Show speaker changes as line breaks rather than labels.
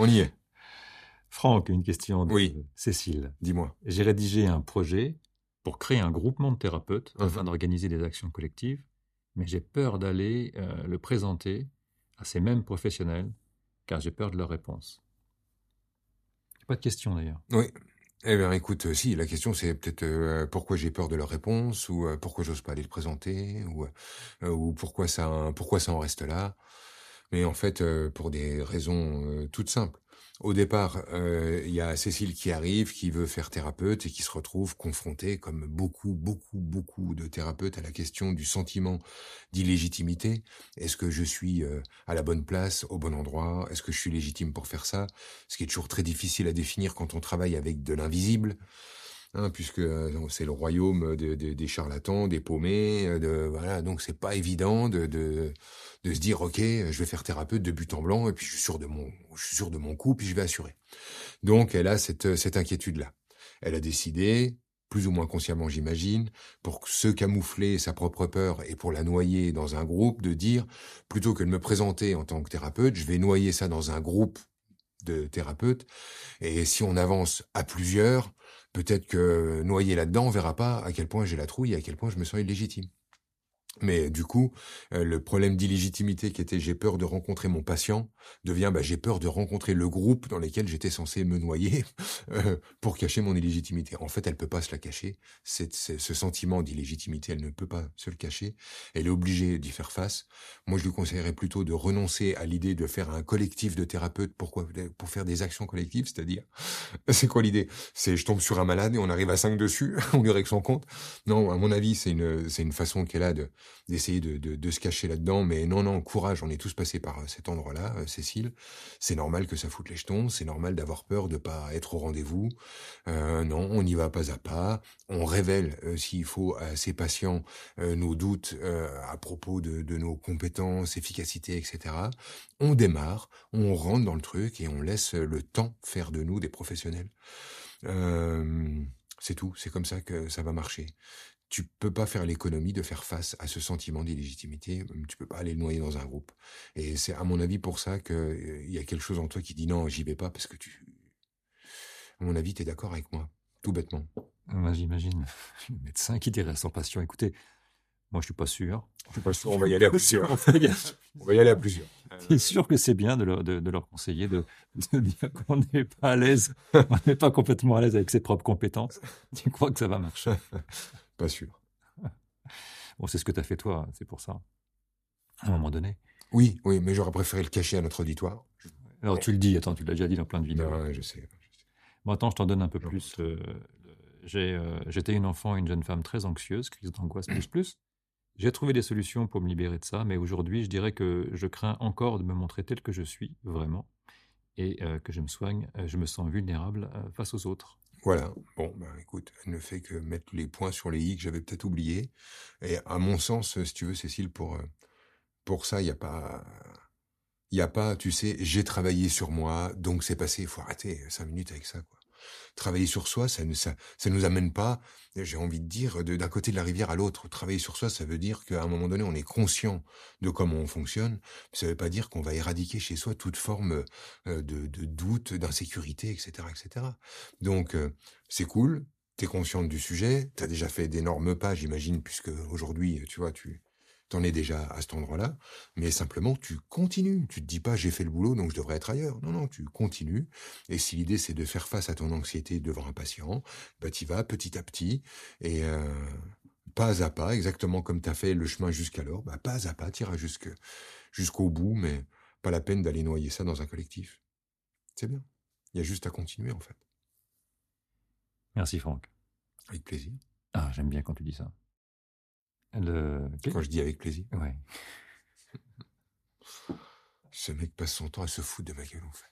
On y est.
Franck, une question de
Oui.
Cécile.
Dis-moi.
J'ai rédigé un projet pour créer un groupement de thérapeutes
Mhm.
afin d'organiser des actions collectives, mais j'ai peur d'aller euh, le présenter à ces mêmes professionnels car j'ai peur de leurs réponses. Pas de question d'ailleurs.
Oui. Eh bien, écoute, euh, si, la question c'est peut-être euh, pourquoi j'ai peur de leur réponse, ou euh, pourquoi j'ose pas aller le présenter, ou, ou pourquoi ça, pourquoi ça en reste là. Mais en fait, euh, pour des raisons euh, toutes simples. Au départ, euh, il y a Cécile qui arrive, qui veut faire thérapeute et qui se retrouve confrontée, comme beaucoup, beaucoup, beaucoup de thérapeutes, à la question du sentiment d'illégitimité. Est-ce que je suis euh, à la bonne place, au bon endroit? Est-ce que je suis légitime pour faire ça? Ce qui est toujours très difficile à définir quand on travaille avec de l'invisible. Hein, puisque euh, c'est le royaume de- de- des charlatans, des paumés, euh, de voilà, donc c'est pas évident de, de de se dire ok, je vais faire thérapeute de but en blanc et puis je suis sûr de mon je suis sûr de mon coup puis je vais assurer. Donc elle a cette cette inquiétude là. Elle a décidé plus ou moins consciemment j'imagine, pour se camoufler sa propre peur et pour la noyer dans un groupe, de dire, plutôt que de me présenter en tant que thérapeute, je vais noyer ça dans un groupe de thérapeutes, et si on avance à plusieurs, peut-être que noyé là-dedans, on verra pas à quel point j'ai la trouille et à quel point je me sens illégitime. Mais du coup, euh, le problème d'illégitimité qui était j'ai peur de rencontrer mon patient devient bah, j'ai peur de rencontrer le groupe dans lequel j'étais censé me noyer euh, pour cacher mon illégitimité. En fait, elle peut pas se la cacher. C'est- ce sentiment d'illégitimité, elle ne peut pas se le cacher. Elle est obligée d'y faire face. Moi, je lui conseillerais plutôt de renoncer à l'idée de faire un collectif de thérapeutes. Pourquoi Pour faire des actions collectives, c'est-à-dire, c'est quoi l'idée? C'est je tombe sur un malade et on arrive à cinq dessus, on lui règle son compte. Non, à mon avis, c'est une, c'est une façon qu'elle a de d'essayer de, se cacher là-dedans. Mais non, non, courage, on est tous passés par euh, cet endroit-là, euh, Cécile. C'est normal que ça foute les jetons, c'est normal d'avoir peur de pas être au rendez-vous. Euh, non, on y va pas à pas. On révèle, s'il faut, à ses patients nos doutes à propos de, nos compétences, efficacité, etc. On démarre, on rentre dans le truc et on laisse le temps faire de nous des professionnels. C'est tout, c'est comme ça que ça va marcher. Tu peux pas faire l'économie de faire face à ce sentiment d'illégitimité. Tu peux pas aller le noyer dans un groupe. Et c'est à mon avis pour ça que euh, il y a quelque chose en toi qui dit non, j'y vais pas parce que tu. À mon avis, t'es d'accord avec moi, tout bêtement.
Moi, j'imagine le médecin qui dirait à son patient, écoutez, moi je suis pas sûr.
Je suis pas sûr, on va y aller à plusieurs.
On
va y aller à plusieurs.
T'es sûr que c'est bien de leur, de, de leur conseiller de, de dire qu'on n'est pas à l'aise, on n'est pas complètement à l'aise avec ses propres compétences. Tu crois que ça va marcher?
Pas sûr.
Bon, c'est ce que tu as fait toi, c'est pour ça. À un moment donné.
Oui, oui, mais j'aurais préféré le cacher à notre auditoire.
Alors tu le dis, attends, tu l'as déjà dit dans plein de vidéos.
Non, je sais.
Bon, attends, je t'en donne un peu
Non.
plus. euh, j'ai, euh, J'étais une enfant, une jeune femme très anxieuse, crise d'angoisse plus plus. J'ai trouvé des solutions pour me libérer de ça, mais aujourd'hui, je dirais que je crains encore de me montrer tel que je suis, vraiment, et euh, que je me soigne, je me sens vulnérable face aux autres.
Voilà. Bon, ben écoute, elle ne fait que mettre les points sur les i que j'avais peut-être oubliés. Et à mon sens, si tu veux, Cécile, pour euh, pour ça, il y a pas, il a pas, tu sais, j'ai travaillé sur moi, donc c'est passé. Il faut arrêter cinq minutes avec ça, quoi. Travailler sur soi, ça ne nous amène pas, j'ai envie de dire, d'un côté de la rivière à l'autre. Travailler sur soi, ça veut dire qu'à un moment donné, on est conscient de comment on fonctionne. Ça veut pas dire qu'on va éradiquer chez soi toute forme euh, de, de doute, d'insécurité, etc., etc. Donc, euh, c'est cool. T'es consciente du sujet. T'as déjà fait d'énormes pas, j'imagine, puisque aujourd'hui, tu vois, tu t'en es déjà à cet endroit-là. Mais simplement, tu continues. Tu te dis pas, j'ai fait le boulot, donc je devrais être ailleurs. Non, non, tu continues. Et si l'idée, c'est de faire face à ton anxiété devant un patient, bah, t'y vas petit à petit. Et euh, pas à pas, exactement comme t'as fait le chemin jusqu'alors, bah, pas à pas, t'iras jusque, jusqu'au bout, mais pas la peine d'aller noyer ça dans un collectif. C'est bien. Il y a juste à continuer, en fait.
Merci Franck.
Avec plaisir.
Ah, j'aime bien quand tu dis ça. Le...
Quand je dis avec plaisir.
Ouais.
Ce mec passe son temps à se foutre de ma gueule, en fait.